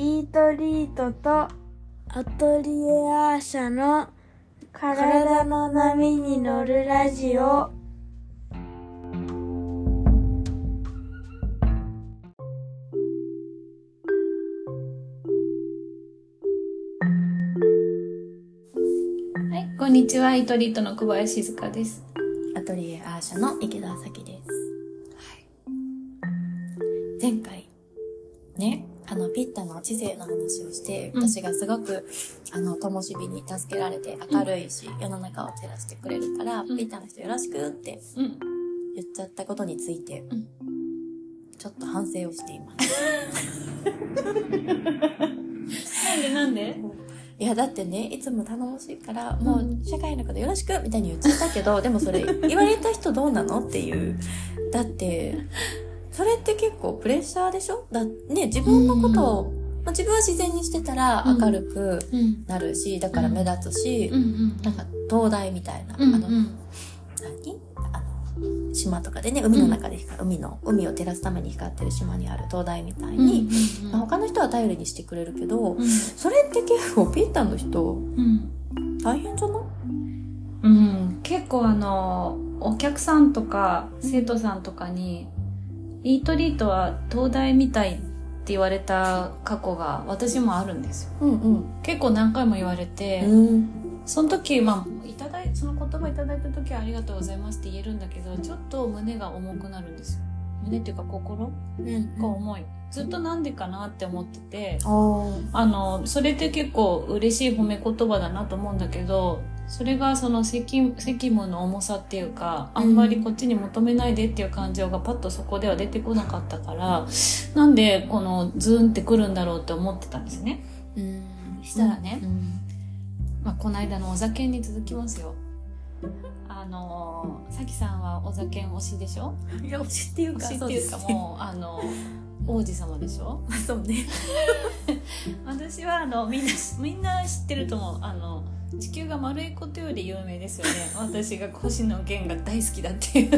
イートリートとアトリエアーシャの体の波に乗るラジオはい、こんにちは。イトリートの小林静香です。アトリエアーシャの池田咲です。前回、ね、あの、ピッタの知性の話をして、うん。私がすごく、あの、灯火に助けられて明るいし、世の中を照らしてくれるから、ん。ピッタの人よろしくってうん。言っちゃったことについて、うん。ちょっと反省をしています。なんでなんで？いや、だってね、いつも頼もしいから、もう、社会のことよろしくみたいに言っちゃったけど、でもそれ、言われた人どうなの？っていう。だって、それって結構プレッシャーでしょ？だね、自分のことを、まあ自分は自然にしてたらうん。明るくうん。なるし、だから目立つし。なんか、灯台みたいな、うんあの、何？あの、島とかでね、海の中で光る、海の、海を照らすために光ってる島にある灯台みたいに、まあ他の人は頼りにしてくれるけど、うん。それって結構ピッタの人、うん。大変じゃない？うん。結構あの、お客さんとか生徒さんとかに、イートリートは東大みたいって言われた過去が私もあるんですよ。うんうん。結構何回も言われて、うん。その時、まあ、いただい、その言葉いただいた時はありがとうございますって言えるんだけど、ちょっと胸が重くなるんですよ。胸っていうか心うんが重い。ずっとなんでかなって思ってて、ああの、それって結構嬉しい褒め言葉だなと思うんだけど、それがその責責務の重さっていうか、あんまりこっちに求めないでっていう感情がパッとそこでは出てこなかったから、なんでこのズーンってくるんだろうって思ってたんですね。うん。したらねうん。まあ、この間のお酒に続きますよ。あのー、さきさんはお酒推しでしょ？いや、推しっていうか、推しっていうかもう、あの、王子様でしょ？う。そうね。私はあのみんなみんな知ってると思うあの地球が丸いことより有名ですよね。私が星野源が大好きだっていう。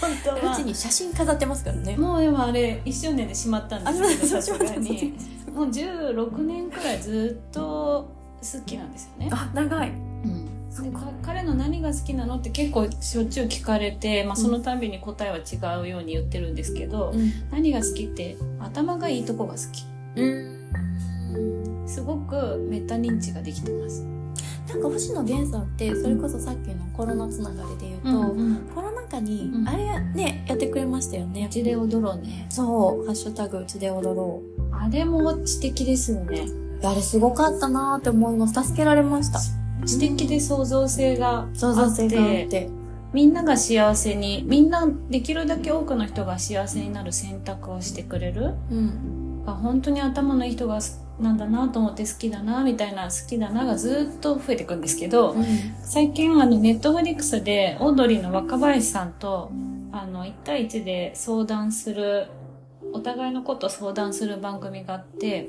本当は。うちに写真飾ってますからね。もうでもあれ一周年でしまったんですけどあさすがに。もう16年くらいずっと好きなんですよね、あ、長い。うん。でか彼の何が好きなのって結構しょっちゅう聞かれて、まあ、そのたびに答えは違うように言ってるんですけど、うん。何が好きって頭がいいとこが好き。うん。すごくメタ認知ができてますなんか星野源さんって、それこそさっきのコロナつながりで言うと、うんコロナ禍にう、んあれね、やってくれましたよねう。ちで踊ろうね。そう、ハッシュタグうちで踊ろう。あれも知的ですよね。あれすごかったなーって思います。助けられました。知的で創造性があって、創造性があって。みんなが幸せに、みんなできるだけ多くの人が幸せになる選択をしてくれる。うん。が本当に頭のいい人がなんだなと思って好きだな、みたいな好きだながずっと増えていくんですけど、うん。最近あのネットフリックスでオードリーの若林さんとあの1対1で相談するお互いのことを相談する番組があって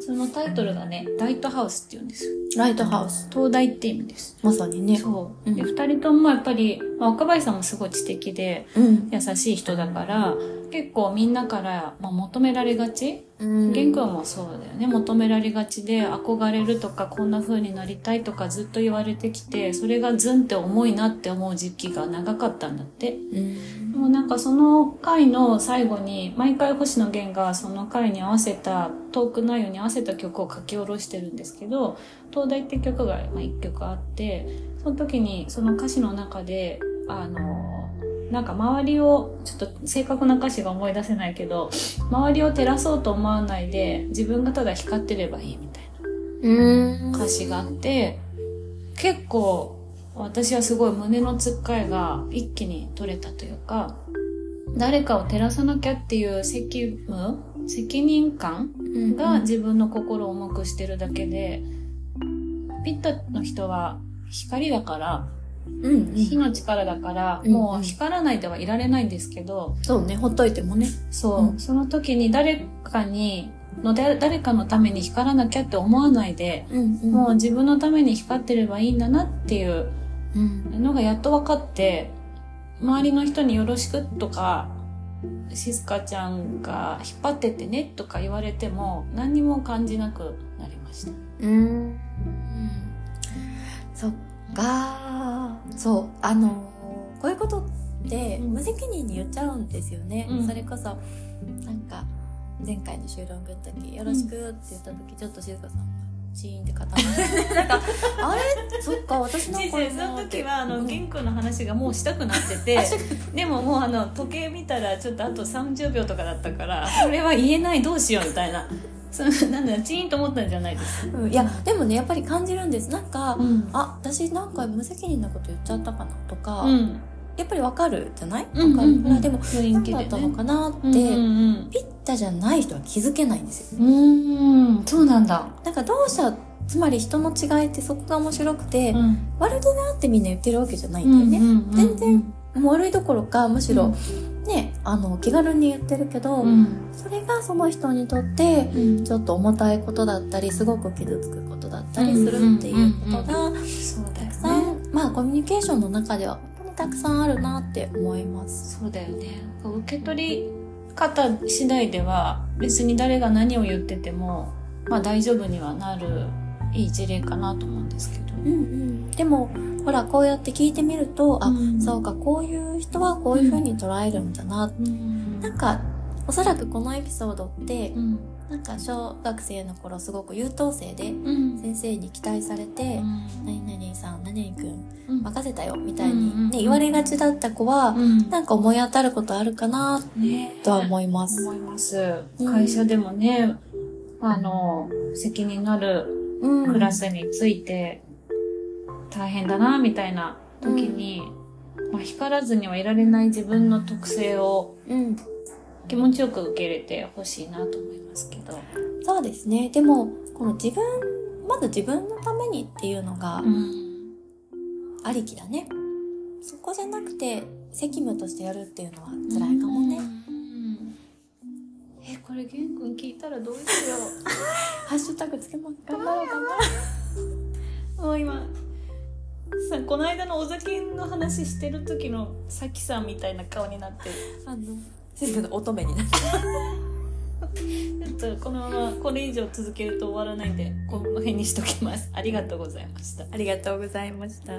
そのタイトルがねライトハウスって言うんですよライトハウス。東大って意味ですまさにね。そう、うんで2人ともやっぱり、まあ、若林さんもすごい知的でうん。優しい人だから結構みんなから、まあ、求められがち？うん玄君もそうだよね求められがちで憧れるとかこんな風になりたいとかずっと言われてきてそれがズンって重いなって思う時期が長かったんだってうん。でもなんかその回の最後に毎回星野源がその回に合わせたトーク内容に合わせた曲を書き下ろしてるんですけど「東大」って曲がまあ1曲あってその時にその歌詞の中であのなんか周りをちょっと正確な歌詞が思い出せないけど周りを照らそうと思わないで自分がただ光ってればいいみたいうん。な歌詞があって結構私はすごい胸のつっかえが一気に取れたというか誰かを照らさなきゃっていう責務責任感が自分の心を重くしてるだけでピッタの人は光だからうん。火の力だから、うんもう光らないではいられないんですけど、そうね、ほっといてもね。そう、うんその時に誰かにので誰かのために光らなきゃって思わないで、うん。もう自分のために光ってればいいんだなっていううん。のがやっと分かって周りの人によろしくとか静香ちゃんが引っ張ってってねとか言われても何にも感じなくなりました。うん。そっか。そう。あの、こういうことってうん。無責任に言っちゃうんですよね。うん。それこそ、なんか、前回の収録の時、よろしくって言った時、ちょっと静香さんが、チーンって固まって、なんか、あれ？そっか、私の先生その時はあのうん。玄君の話がもうしたくなっててでももうあの時計見たらちょっとあと30秒とかだったからこれは言えないどうしようみたいなそのなんだチーンと思ったんじゃないです。うんいや、でもね、やっぱり感じるんです。なんか、うん。あ、私なんか無責任なこと言っちゃったかなとか、うん。やっぱりわかるじゃない？わかる、うんうん。うんでも、何だったのかなって、うんうんピッタじゃない人は気づけないんですよ。うんうん。そうなんだ。なんか同社、つまり人の違いってそこが面白くて、うん。悪気があってみんな言ってるわけじゃないんだよね。うん全然もう悪いどころか、むしろ、うね、あの、気軽に言ってるけど、うん。それがその人にとって、うん。ちょっと重たいことだったり、すごく傷つくことだったりするっていうことが、たくさん、ね。まあコミュニケーションの中では本当にたくさんあるなって思います。そうだよね。受け取り方次第では別に誰が何を言っててもまあ大丈夫にはなるいい事例かなと思うんですけど。うんうん。でも、ほら、こうやって聞いてみると、あ、うん。そうか、こういう人はこういう風に捉えるんだな。うん。なんか、おそらくこのエピソードってう、ん。なんか小学生の頃すごく優等生で、うん。先生に期待されて、何々さん、何々くん、うん。任せたよ、みたいうんうんうんにね、言われがちだった子は、うん。なんか思い当たることあるかな、ね。とは思います。思います。うん。会社でもねあの責任のあるうんクラスについて大変だなみたいな時に、まあ、光らずにはいられない自分の特性をうん。気持ちよく受け入れてほしいなと思いますけど。そうですね。でも、この自分、まず自分のためにっていうのがうん。ありきだね。そこじゃなくて、責務としてやるっていうのは辛いかもね。うん。え、これ、玄君たらどうしよ ハッシュタグつけます。頑張ろう、頑張ろう。う。もう今、さ、この間のお酒の話してる時のさきさんみたいな顔になってる。あの、先生の乙女になって。ちょっとこのままこれ以上続けると終わらないんで、この辺にしときます。ありがとうございました。ありがとうございました。